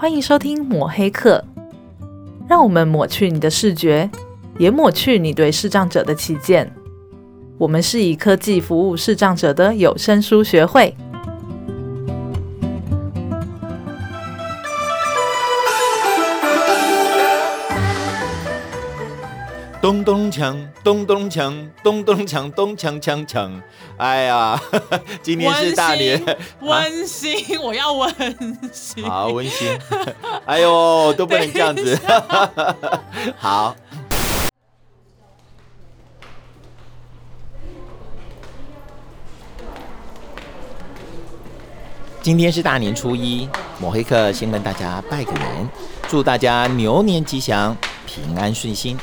欢迎收听抹黑课，让我们抹去你的视觉，也抹去你对视障者的偏见。我们是以科技服务视障者的有声书学会。咚咚锵，咚咚锵，咚咚锵，咚锵锵锵。哎呀，今天是大年，温馨，温馨啊、我要温馨。好温馨。哎呦，都不能这样子。好。今天是大年初一，抹黑客先跟大家拜个年，祝大家牛年吉祥，平安顺心。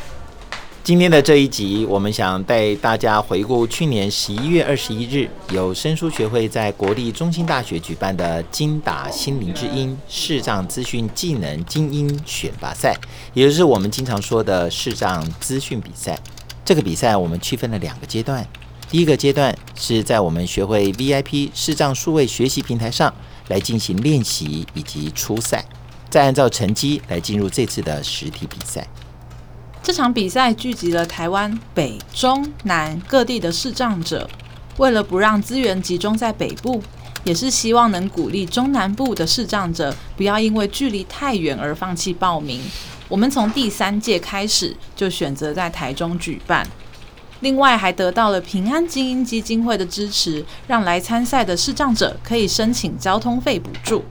今天的这一集，我们想带大家回顾去年十一月二十一日，由声书学会在国立中兴大学举办的“精打心灵之音”视障资讯技能精英选拔赛，也就是我们经常说的视障资讯比赛。这个比赛我们区分了两个阶段，第一个阶段是在我们学会 VIP 视障数位学习平台上来进行练习以及初赛，再按照成绩来进入这次的实体比赛。这场比赛聚集了台湾北、中、南各地的视障者，为了不让资源集中在北部，也是希望能鼓励中南部的视障者不要因为距离太远而放弃报名。我们从第三届开始就选择在台中举办，另外还得到了平安精英基金会的支持，让来参赛的视障者可以申请交通费补助。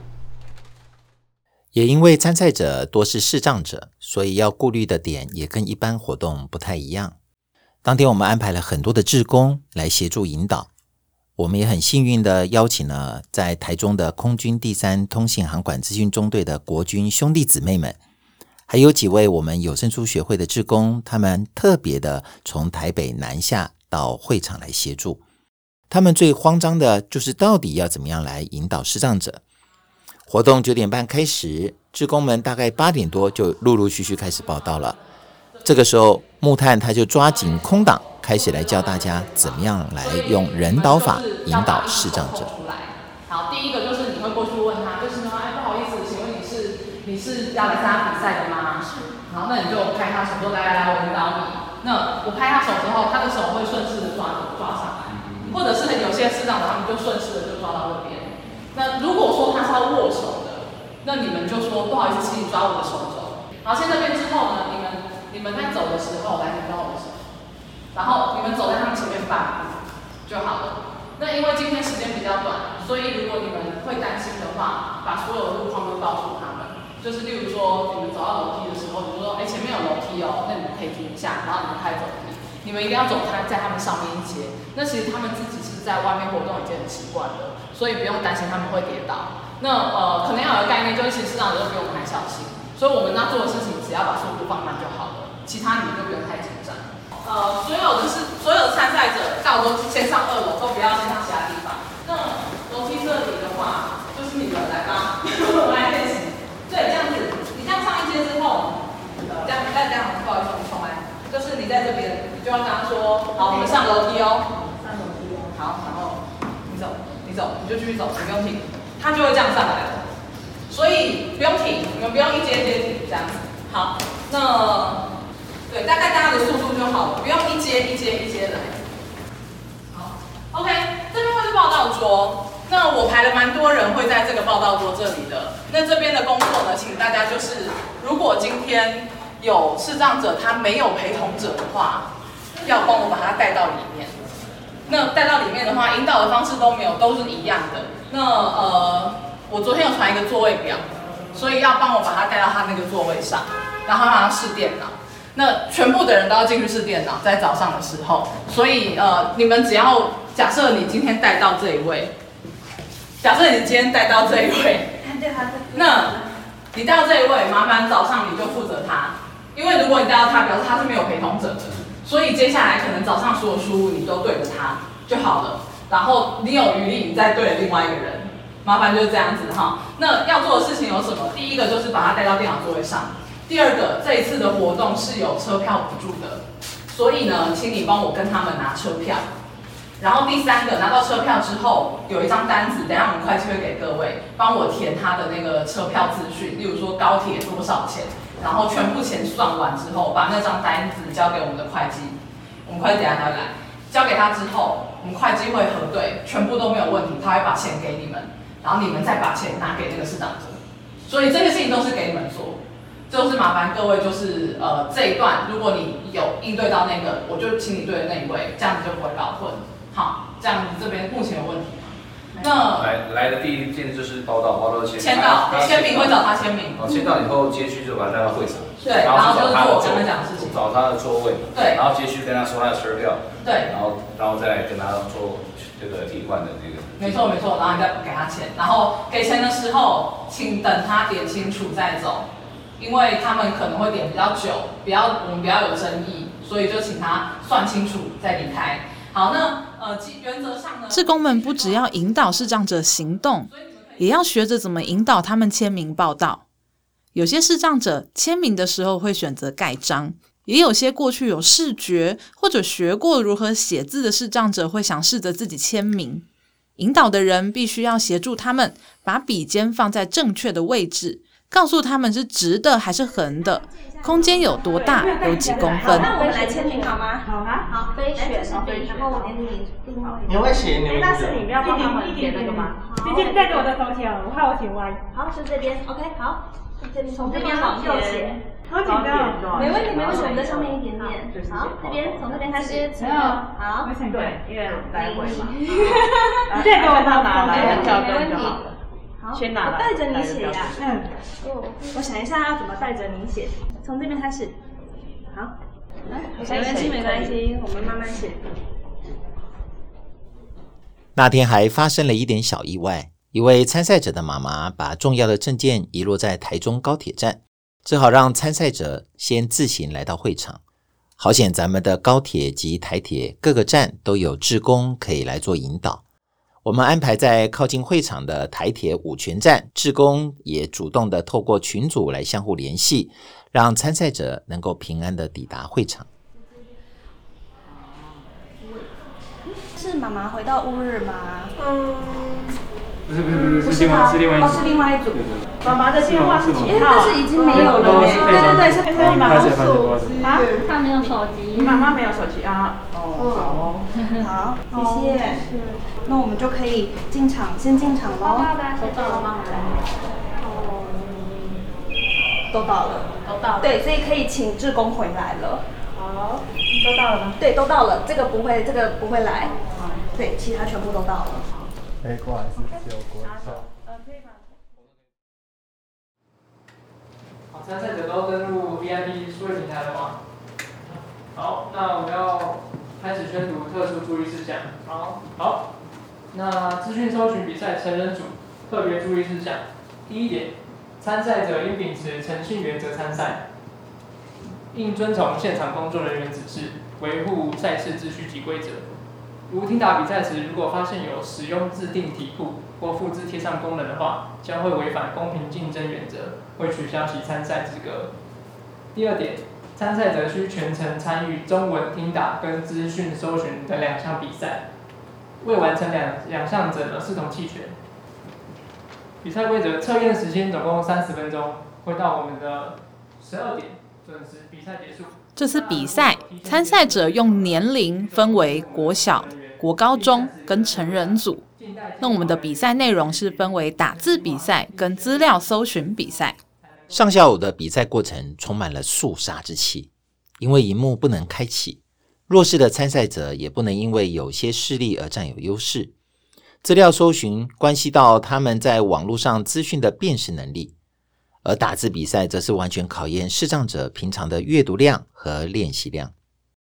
也因为参赛者多是视障者，所以要顾虑的点也跟一般活动不太一样。当天我们安排了很多的志工来协助引导，我们也很幸运的邀请了在台中的空军第三通信航管资讯中队的国军兄弟姊妹们，还有几位我们有声书学会的志工，他们特别的从台北南下到会场来协助。他们最慌张的就是到底要怎么样来引导视障者。活动九点半开始，志工们大概八点多就陆陆续续开始报到了。这个时候，木炭他就抓紧空档，开始来教大家怎么样来用人导法引导视障者。出来好，第一个就是你会过去问他，就是说，哎，不好意思，请问你是你是要来参加比赛的吗？是。好，那你就拍他手，说来来来，我引导你。那我拍他手之后，他的手会顺势的抓抓上来，或者是有些视障者他们就顺势的就抓到。那如果说他是要握手的，那你们就说不好意思，请你抓我的手肘。好，现在变之后呢，你们你们在走的时候来你抓我的手，然后你们走在他们前面半步就好了。那因为今天时间比较短，所以如果你们会担心的话，把所有的路况都告诉他们。就是例如说，你们走到楼梯的时候，你就说，哎，前面有楼梯哦，那你们可以停一下，然后你们开走。你们一定要走他在他们上面一阶。那其实他们自己是在外面活动已经很习惯了。所以不用担心他们会跌倒。那呃，可能要有个概念，就是其实视障者都比我们还小心，所以我们要做的事情，只要把速度放慢就好了，其他你们就不用太紧张。呃，所有的是所有的参赛者到都先上二楼，都不要先上其他地方。那楼梯这里的话，就是你们来吧，我们来练习。对，这样子，你这样上一阶之后，这样再这样，不好意思，我们重来。就是你在这边，你就要跟他说，好，我们上楼梯哦。上楼梯哦。好，然后你走。走，你就继续走，你不用停，他就会这样上来了。所以不用停，你们不用一阶一阶停这样子。好，那对，大概大家的速度就好了，不用一阶一阶一阶来。好，OK，这边会是报道桌。那我排了蛮多人会在这个报道桌这里的。那这边的工作呢，请大家就是，如果今天有视障者他没有陪同者的话，要帮我把他带到里面。那带到里面的话，引导的方式都没有，都是一样的。那呃，我昨天有传一个座位表，所以要帮我把他带到他那个座位上，然后让他试电脑。那全部的人都要进去试电脑，在早上的时候。所以呃，你们只要假设你今天带到这一位，假设你今天带到这一位，那你带到这一位，麻烦早上你就负责他，因为如果你带到他，表示他是没有陪同者的。所以接下来可能早上所有输入你都对着他就好了，然后你有余力你再对着另外一个人，麻烦就是这样子哈。那要做的事情有什么？第一个就是把他带到电脑座位上。第二个，这一次的活动是有车票补助的，所以呢，请你帮我跟他们拿车票。然后第三个拿到车票之后，有一张单子，等下我们会计会给各位帮我填他的那个车票资讯，例如说高铁多少钱，然后全部钱算完之后，把那张单子交给我们的会计，我们会计等下来，交给他之后，我们会计会核对，全部都没有问题，他会把钱给你们，然后你们再把钱拿给那个市长者，所以这些事情都是给你们做。就是麻烦各位，就是呃这一段，如果你有应对到那个，我就请你对的那一位，这样子就不会搞混。好，这样子这边目前有问题？那来来的第一件就是报到，报到签签到，签名会找他签名。好，签到以后接续就把他带到会场。对，然后就是做我刚刚讲的事情，找他的座位。对，然后接续跟他说他的车票。对，然后然后再跟他做这个替换的这个。没错没错，然后你再给他钱，然后给钱的时候，请等他点清楚再走。因为他们可能会点比较久，比较我们比较有争议，所以就请他算清楚再离开。好，那呃，原则上呢，志工们不只要引导视障者行动，也要学着怎么引导他们签名报道。有些视障者签名的时候会选择盖章，也有些过去有视觉或者学过如何写字的视障者会想试着自己签名。引导的人必须要协助他们把笔尖放在正确的位置。告诉他们是直的还是横的，空间有多大，有几公分。那我们来签名好吗？好啊，好，飞雪，然后我给你定位。你会写你名字？但是你不要帮他们填那个吗？直接带着我的头像，我怕我写歪。好，是这边，OK，好，从这边往右写。好紧张。没问题，没问题，我们在上面一点点。好，这边从这边开始。好，对，因为来回嘛。你再给我拿拿来，没问题。先拿我带着你写呀。嗯。哦，我想一下要怎么带着你写。从这边开始。好。来，没关系，没关系，我们慢慢写。那天还发生了一点小意外，一位参赛者的妈妈把重要的证件遗落在台中高铁站，只好让参赛者先自行来到会场。好险，咱们的高铁及台铁各个站都有志工可以来做引导。我们安排在靠近会场的台铁五泉站，志工也主动的透过群组来相互联系，让参赛者能够平安的抵达会场。是妈妈回到乌日吗？嗯，不是不是不是，是另外是另外一组，是另外一组。妈妈的电话是几号？但是已经没有了。对对对，是妈妈手机啊，他没有手机，妈妈没有手机啊。哦，好，好，谢谢。那我们就可以进场，先进场喽。都到了吗？哦，都到了，都到了。对，所以可以请志工回来了。好，都到了吗？对，都到了。这个不会，这个不会来。对，其他全部都到了。哎，过来是只有国参赛者都登录 VIP 数位平台了吗？好，那我们要开始宣读特殊注意事项。好，好。那资讯搜寻比赛成人组特别注意事项：第一点，参赛者应秉持诚信原则参赛，应遵从现场工作人员指示，维护赛事秩序及规则。如听打比赛时，如果发现有使用自定题库或复制贴上功能的话，将会违反公平竞争原则，会取消其参赛资格。第二点，参赛者需全程参与中文听打跟资讯搜寻等两项比赛。未完成两两项者的视同弃权。比赛规则：测验时间总共三十分钟，会到我们的十二点准时比赛结束。这次比赛参赛者用年龄分为国小、国高中跟成人组。那我们的比赛内容是分为打字比赛跟资料搜寻比赛。上下午的比赛过程充满了肃杀之气，因为荧幕不能开启。弱势的参赛者也不能因为有些视力而占有优势。资料搜寻关系到他们在网络上资讯的辨识能力，而打字比赛则是完全考验视障者平常的阅读量和练习量。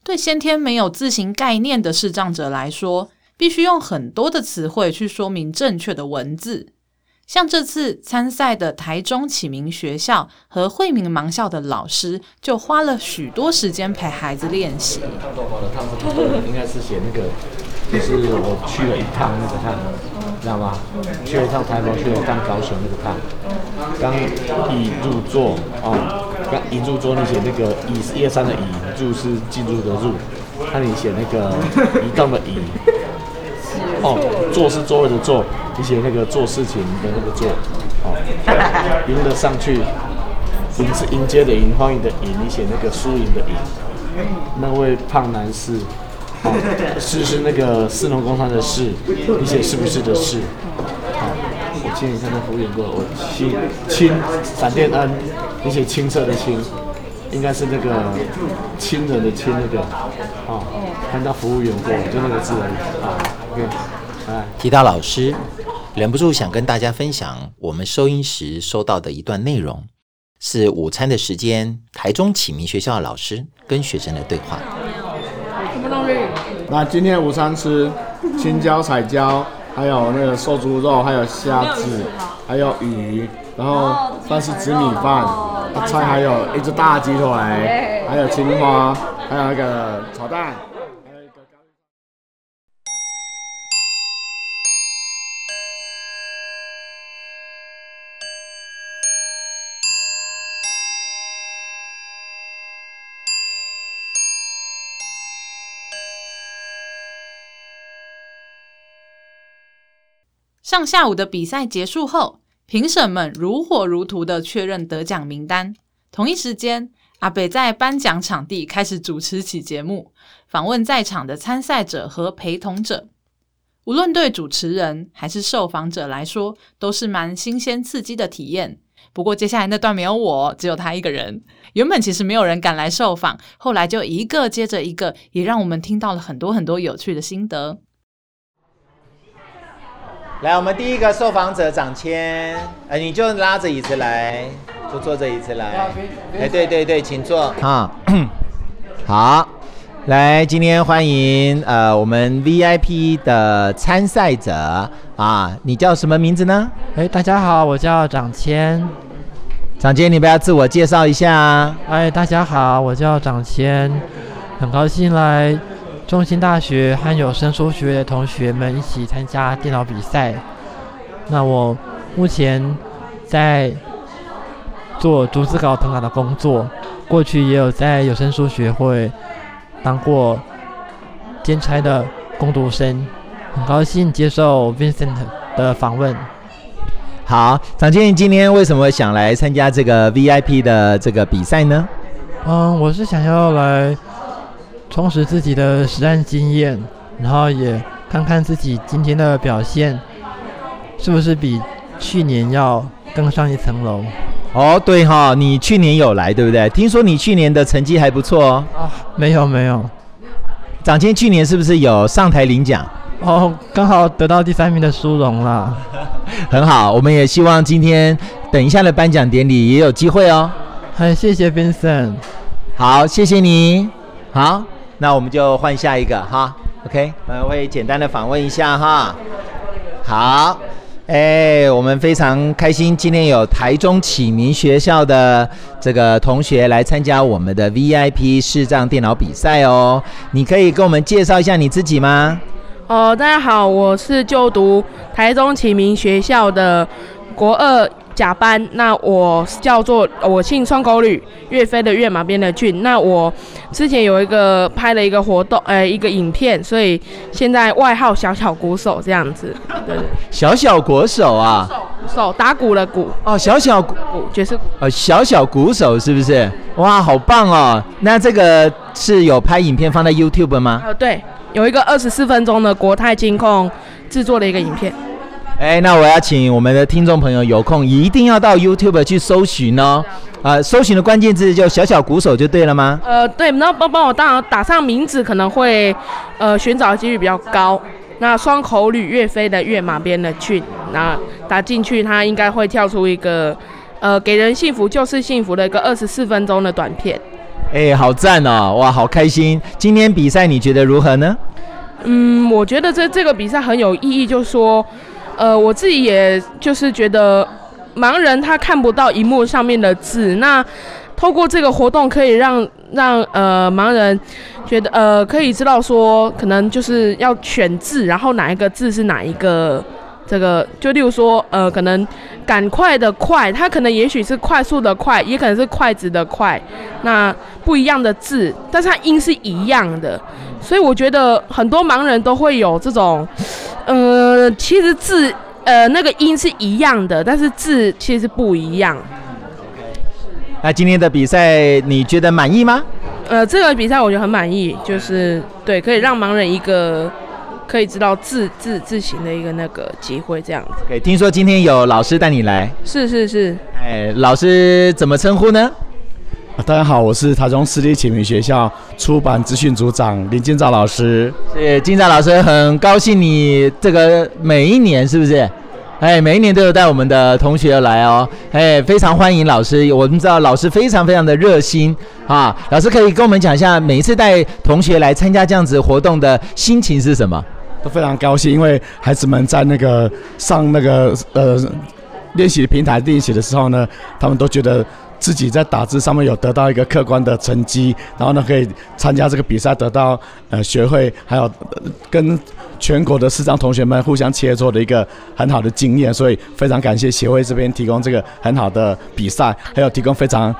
对先天没有字形概念的视障者来说，必须用很多的词汇去说明正确的文字。像这次参赛的台中启明学校和惠民盲校的老师，就花了许多时间陪孩子练习。应该是写那个，就是我去了一趟那个烫，知道吗？去了一趟台北，去了一趟高雄那个烫。刚一入座哦，刚一入桌，你写那个一是一二三的一，入是进入的入，那你写那个 移动的移。哦，做是座位的座，你写那个做事情的那个做，哦，迎得上去，迎是迎接的迎，欢迎的迎，你写那个输赢的赢。那位胖男士，哦，是是那个四农工商的士，你写是不是的是？我请你看那服务员过，我清清闪电恩，你写清澈的清。应该是那个亲人的亲那个，哦，看到服务员过，就那个字而已啊。OK，哎，提到老师，忍不住想跟大家分享我们收音时收到的一段内容，是午餐的时间，台中启明学校的老师跟学生的对话。那今天午餐吃青椒、彩椒，还有那个瘦猪肉，还有虾子，还有鱼，然后但是紫米饭。菜还有一只大鸡腿，还有青花，还有那个炒蛋。上下午的比赛结束后，评审们如火如荼的确认得奖名单。同一时间，阿北在颁奖场地开始主持起节目，访问在场的参赛者和陪同者。无论对主持人还是受访者来说，都是蛮新鲜刺激的体验。不过，接下来那段没有我，只有他一个人。原本其实没有人敢来受访，后来就一个接着一个，也让我们听到了很多很多有趣的心得。来，我们第一个受访者掌签，呃，你就拉着椅子来，就坐着椅子来。哎，对对对，请坐。啊，好，来，今天欢迎呃我们 VIP 的参赛者啊，你叫什么名字呢？哎，大家好，我叫掌签。掌签，你不要自我介绍一下啊？哎，大家好，我叫掌签，很高兴来。中兴大学和有声书学的同学们一起参加电脑比赛。那我目前在做逐字稿謄稿的工作，过去也有在有声书学会当过兼差的攻读生。很高兴接受 Vincent 的访问。好，掌签，你今天为什么想来参加这个 VIP 的这个比赛呢？嗯，我是想要来。充实自己的实战经验，然后也看看自己今天的表现是不是比去年要更上一层楼。哦，对哈、哦，你去年有来对不对？听说你去年的成绩还不错哦。啊，没有没有。掌谦去年是不是有上台领奖？哦，刚好得到第三名的殊荣了。很好，我们也希望今天等一下的颁奖典礼也有机会哦。很谢谢 Vincent。好，谢谢你。好。那我们就换下一个哈，OK，我们会简单的访问一下哈。好，哎，我们非常开心，今天有台中启明学校的这个同学来参加我们的 VIP 视障电脑比赛哦。你可以跟我们介绍一下你自己吗？哦，大家好，我是就读台中启明学校的国二。甲班，那我叫做我姓双口吕，岳飞的岳，马边的俊。那我之前有一个拍了一个活动，呃，一个影片，所以现在外号小小鼓手这样子。对对，小小鼓手啊，手打鼓的鼓哦，小小鼓爵士鼓哦，小小鼓手是不是？哇，好棒哦！那这个是有拍影片放在 YouTube 吗？呃，对，有一个二十四分钟的国泰金控制作的一个影片。哎，那我要请我们的听众朋友有空一定要到 YouTube 去搜寻哦。啊、呃，搜寻的关键字就小小鼓手就对了吗？呃，对，那帮帮我当然打上名字可能会，呃，寻找的几率比较高。那双口吕岳飞的岳马边的骏，那打进去它应该会跳出一个，呃，给人幸福就是幸福的一个二十四分钟的短片。哎，好赞哦！哇，好开心！今天比赛你觉得如何呢？嗯，我觉得这这个比赛很有意义，就是说。呃，我自己也就是觉得，盲人他看不到荧幕上面的字，那透过这个活动可以让让呃盲人觉得呃可以知道说，可能就是要选字，然后哪一个字是哪一个，这个就例如说呃可能赶快的快，它可能也许是快速的快，也可能是筷子的快，那不一样的字，但是它音是一样的，所以我觉得很多盲人都会有这种。呃，其实字呃那个音是一样的，但是字其实不一样。那今天的比赛你觉得满意吗？呃，这个比赛我觉得很满意，就是对，可以让盲人一个可以知道字字字形的一个那个机会，这样子。对，听说今天有老师带你来。是是是。哎，老师怎么称呼呢？大家好，我是台中私立启明学校出版资讯组长林金兆老师。是金兆老师，很高兴你这个每一年是不是？哎，每一年都有带我们的同学来哦，哎，非常欢迎老师。我们知道老师非常非常的热心啊，老师可以跟我们讲一下，每一次带同学来参加这样子活动的心情是什么？都非常高兴，因为孩子们在那个上那个呃练习平台练习的时候呢，他们都觉得。自己在打字上面有得到一个客观的成绩，然后呢可以参加这个比赛，得到呃学会，还有跟全国的视障同学们互相切磋的一个很好的经验，所以非常感谢协会这边提供这个很好的比赛，还有提供非常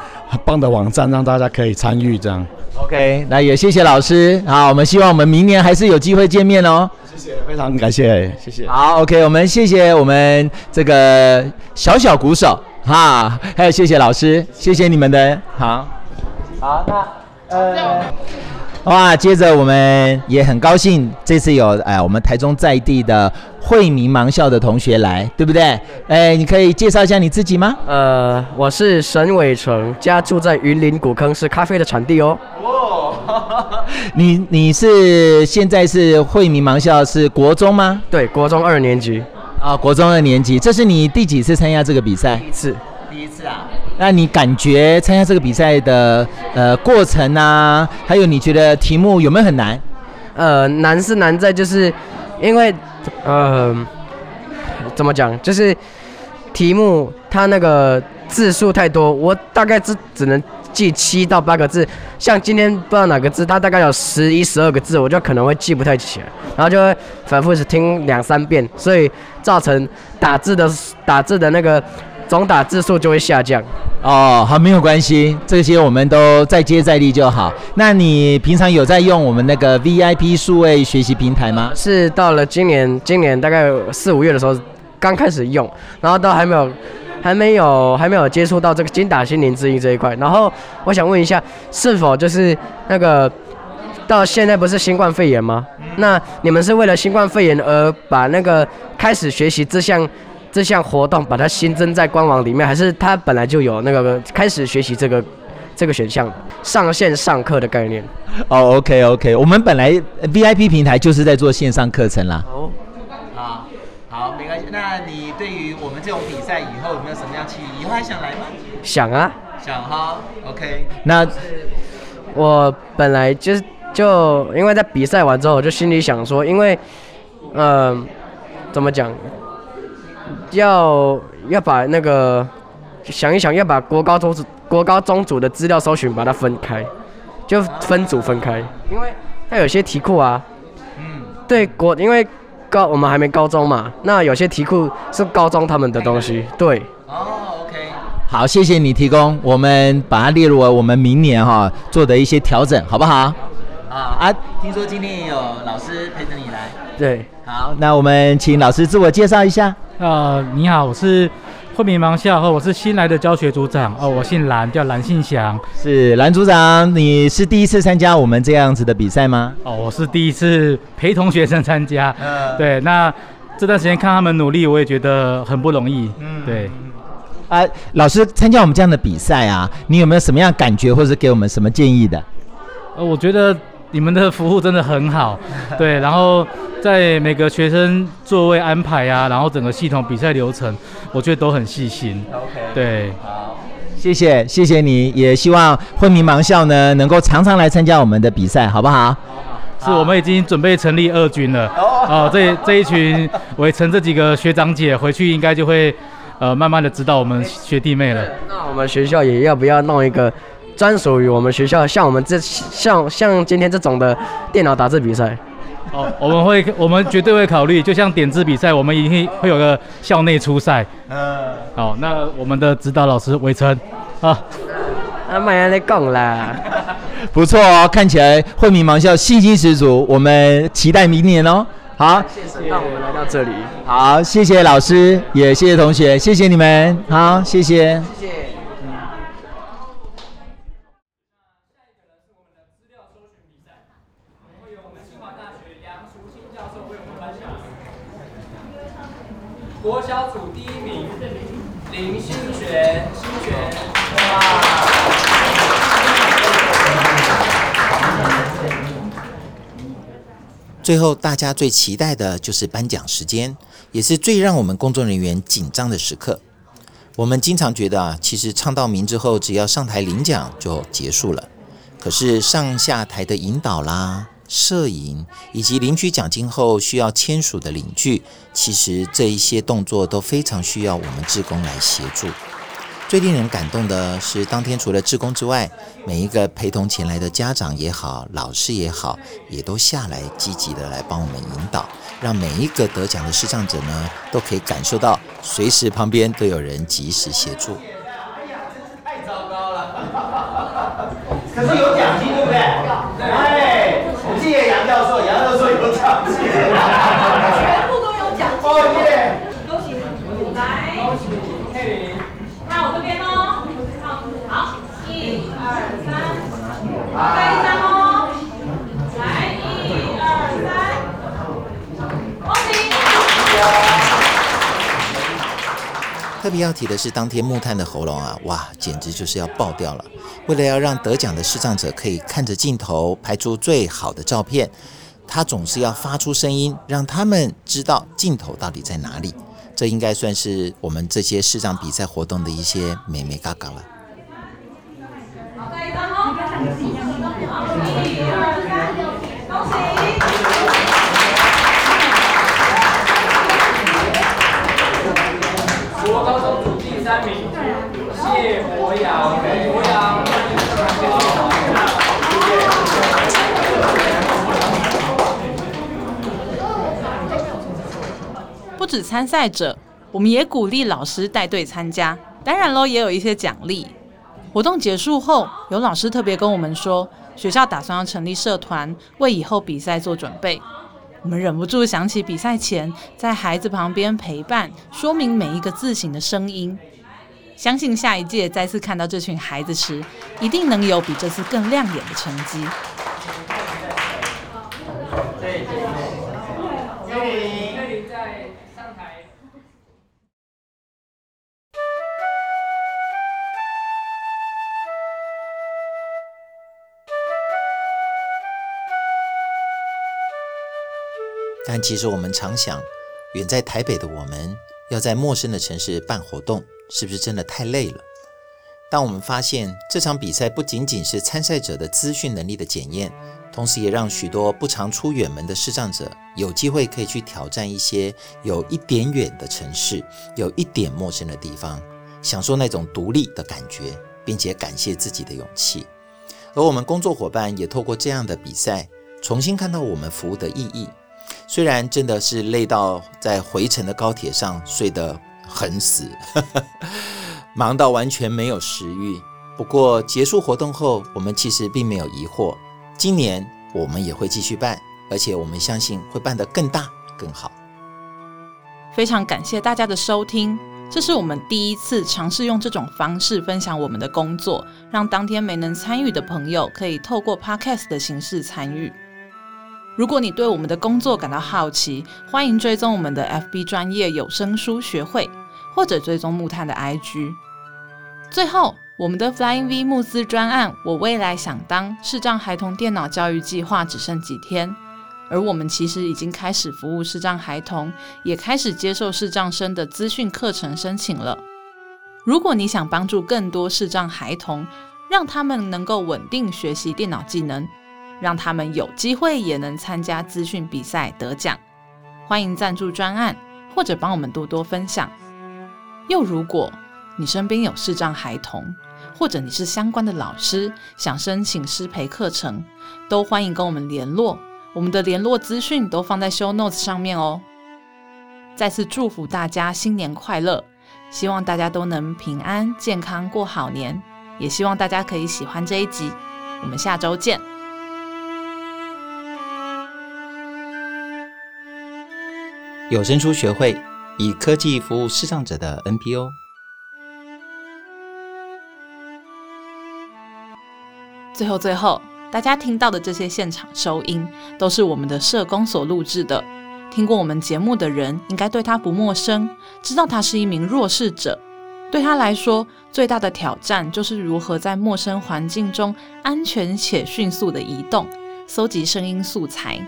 棒的网站让大家可以参与这样。OK，那也谢谢老师，好，我们希望我们明年还是有机会见面哦。谢谢，非常感谢，谢谢。好，OK，我们谢谢我们这个小小鼓手。哈，还有谢谢老师，谢谢你们的好，好，那呃，哇，接着我们也很高兴，这次有哎我们台中在地的惠民盲校的同学来，对不对？哎，你可以介绍一下你自己吗？呃，我是沈伟成，家住在云林古坑，是咖啡的产地哦。哇，你你是现在是惠民盲校是国中吗？对，国中二年级。啊，国中二年级，这是你第几次参加这个比赛？第一次，第一次啊。那你感觉参加这个比赛的呃过程啊，还有你觉得题目有没有很难？呃，难是难在就是因为呃怎么讲，就是题目它那个字数太多，我大概只只能。记七到八个字，像今天不知道哪个字，它大概有十一、十二个字，我就可能会记不太起来，然后就会反复是听两三遍，所以造成打字的打字的那个总打字数就会下降。哦，好，没有关系，这些我们都再接再厉就好。那你平常有在用我们那个 VIP 数位学习平台吗？是到了今年，今年大概四五月的时候刚开始用，然后都还没有。还没有还没有接触到这个精打心灵之音这一块，然后我想问一下，是否就是那个到现在不是新冠肺炎吗？那你们是为了新冠肺炎而把那个开始学习这项这项活动把它新增在官网里面，还是它本来就有那个开始学习这个这个选项上线上课的概念？哦，OK OK，我们本来 VIP 平台就是在做线上课程啦。哦。啊好，没关系。那你对于我们这种比赛以后有没有什么样期许？以后还想来吗？想啊，想哈。OK，那我本来就是就因为在比赛完之后，我就心里想说，因为嗯、呃，怎么讲，要要把那个想一想，要把国高中组国高中组的资料搜寻把它分开，就分组分开，因为它有些题库啊，嗯，对国因为。高我们还没高中嘛，那有些题库是高中他们的东西，对。哦，OK。好，谢谢你提供，我们把它列入我们明年哈做的一些调整，好不好？啊啊，听说今天也有老师陪着你来。对。好，那我们请老师自我介绍一下。呃，你好，我是。惠民盲校，和我是新来的教学组长哦，我姓蓝，叫蓝信祥。是蓝组长，你是第一次参加我们这样子的比赛吗？哦，我是第一次陪同学生参加。嗯，对，那这段时间看他们努力，我也觉得很不容易。嗯，对。啊，老师参加我们这样的比赛啊，你有没有什么样感觉，或者给我们什么建议的？呃，我觉得。你们的服务真的很好，对，然后在每个学生座位安排啊，然后整个系统比赛流程，我觉得都很细心。OK，对，好，谢谢，谢谢你，也希望惠民盲校呢能够常常来参加我们的比赛，好不好？是，我们已经准备成立二军了。哦，这这一群伟成这几个学长姐回去应该就会呃慢慢的指导我们学弟妹了。那我们学校也要不要弄一个？专属于我们学校，像我们这像像今天这种的电脑打字比赛，哦，我们会我们绝对会考虑，就像点字比赛，我们一定会有个校内初赛。嗯，好，那我们的指导老师伟成，啊，阿麦安在讲啦，不错哦，看起来惠民盲校信心十足，我们期待明年哦。好，谢谢让我们来到这里。好，谢谢老师，也谢谢同学，谢谢你们。好，谢谢。谢谢。最后，大家最期待的就是颁奖时间，也是最让我们工作人员紧张的时刻。我们经常觉得啊，其实唱到名之后，只要上台领奖就结束了。可是上下台的引导啦。摄影以及领取奖金后需要签署的领据，其实这一些动作都非常需要我们志工来协助。最令人感动的是，当天除了志工之外，每一个陪同前来的家长也好，老师也好，也都下来积极的来帮我们引导，让每一个得奖的视障者呢，都可以感受到随时旁边都有人及时协助。太糟糕了，可是有奖金，对不对？哎。谢谢杨教授，杨教授有奖金，全部都有奖金。哦耶！恭喜，来，恭喜佩玲，看我这边哦。好，一二三，再一张哦。来，一二三，特别要提的是，当天木炭的喉咙啊，哇，简直就是要爆掉了。为了要让得奖的视障者可以看着镜头拍出最好的照片，他总是要发出声音，让他们知道镜头到底在哪里。这应该算是我们这些视障比赛活动的一些美眉嘎嘎了。高中组第三名，谢博洋，博洋。不止参赛者，我们也鼓励老师带队参加。当然喽，也有一些奖励。活动结束后，有老师特别跟我们说，学校打算要成立社团，为以后比赛做准备。我们忍不住想起比赛前在孩子旁边陪伴，说明每一个字形的声音。相信下一届再次看到这群孩子时，一定能有比这次更亮眼的成绩。但其实我们常想，远在台北的我们，要在陌生的城市办活动，是不是真的太累了？当我们发现这场比赛不仅仅是参赛者的资讯能力的检验，同时也让许多不常出远门的视障者有机会可以去挑战一些有一点远的城市，有一点陌生的地方，享受那种独立的感觉，并且感谢自己的勇气。而我们工作伙伴也透过这样的比赛，重新看到我们服务的意义。虽然真的是累到在回程的高铁上睡得很死，忙到完全没有食欲。不过结束活动后，我们其实并没有疑惑。今年我们也会继续办，而且我们相信会办得更大更好。非常感谢大家的收听，这是我们第一次尝试用这种方式分享我们的工作，让当天没能参与的朋友可以透过 Podcast 的形式参与。如果你对我们的工作感到好奇，欢迎追踪我们的 FB 专业有声书学会，或者追踪木炭的 IG。最后，我们的 Flying V 募资专案“我未来想当视障孩童电脑教育计划”只剩几天，而我们其实已经开始服务视障孩童，也开始接受视障生的资讯课程申请了。如果你想帮助更多视障孩童，让他们能够稳定学习电脑技能。让他们有机会也能参加资讯比赛得奖，欢迎赞助专案或者帮我们多多分享。又如果你身边有视障孩童，或者你是相关的老师，想申请师培课程，都欢迎跟我们联络。我们的联络资讯都放在 show notes 上面哦。再次祝福大家新年快乐，希望大家都能平安健康过好年，也希望大家可以喜欢这一集。我们下周见。有声书学会以科技服务视障者的 NPO。最后，最后，大家听到的这些现场收音，都是我们的社工所录制的。听过我们节目的人，应该对他不陌生，知道他是一名弱势者。对他来说，最大的挑战就是如何在陌生环境中安全且迅速地移动，搜集声音素材。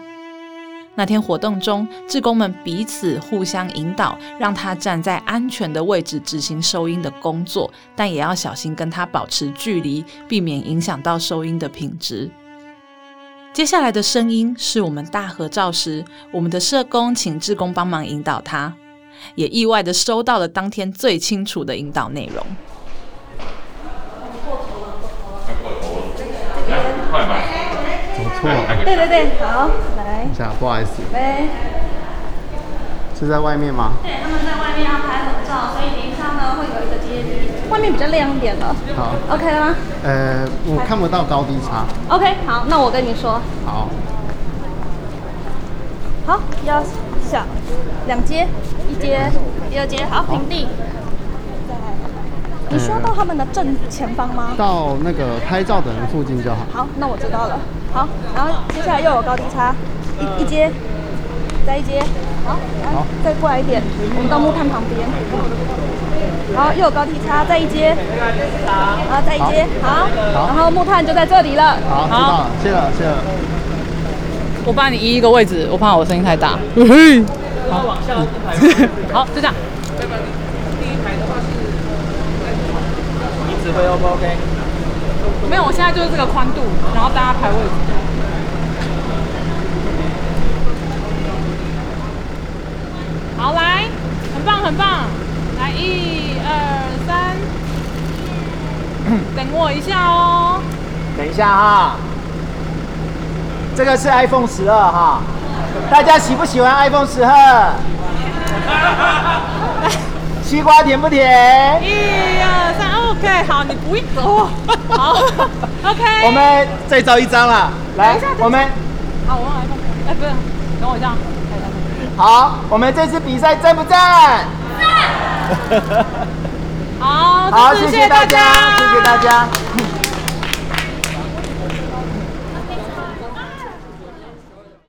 那天活动中，志工们彼此互相引导，让他站在安全的位置执行收音的工作，但也要小心跟他保持距离，避免影响到收音的品质。接下来的声音是我们大合照时，我们的社工请志工帮忙引导他，也意外地收到了当天最清楚的引导内容。过头了，过头了快吧，对对对，好。来一下，不好意思。喂，是在外面吗？对，他们在外面要拍合照，所以等一下呢会有一个阶梯，外面比较亮一点的。好，OK 了吗？呃，我看不到高低差。OK，好，那我跟你说。好。好，要小两阶，一阶，第二阶，好，平地。你需要到他们的正前方吗？到那个拍照的人附近就好。好，那我知道了。好，然后接下来又有高低差，一一阶，再一阶，好，好，再过来一点，我们到木炭旁边，好又有高低差，再一阶，好，再一阶，好，好，然后木炭就在这里了。好，知道了，谢了，谢了。我帮你移一个位置，我怕我声音太大。好，往 下好，就这样。第一排的话是，你指挥 O 不 OK？没有，我现在就是这个宽度，然后大家排位。好，来，很棒，很棒，来，一二三，等我一下哦。等一下哈，这个是 iPhone 十二哈，大家喜不喜欢 iPhone 十二？西瓜甜不甜？一二三，OK，好，你不会走，好，OK。我们再照一张了，来，我们，好，我来放，哎，不是，等我一下，好，我们这次比赛赞不赞？赞。好，好，谢谢大家，谢谢大家。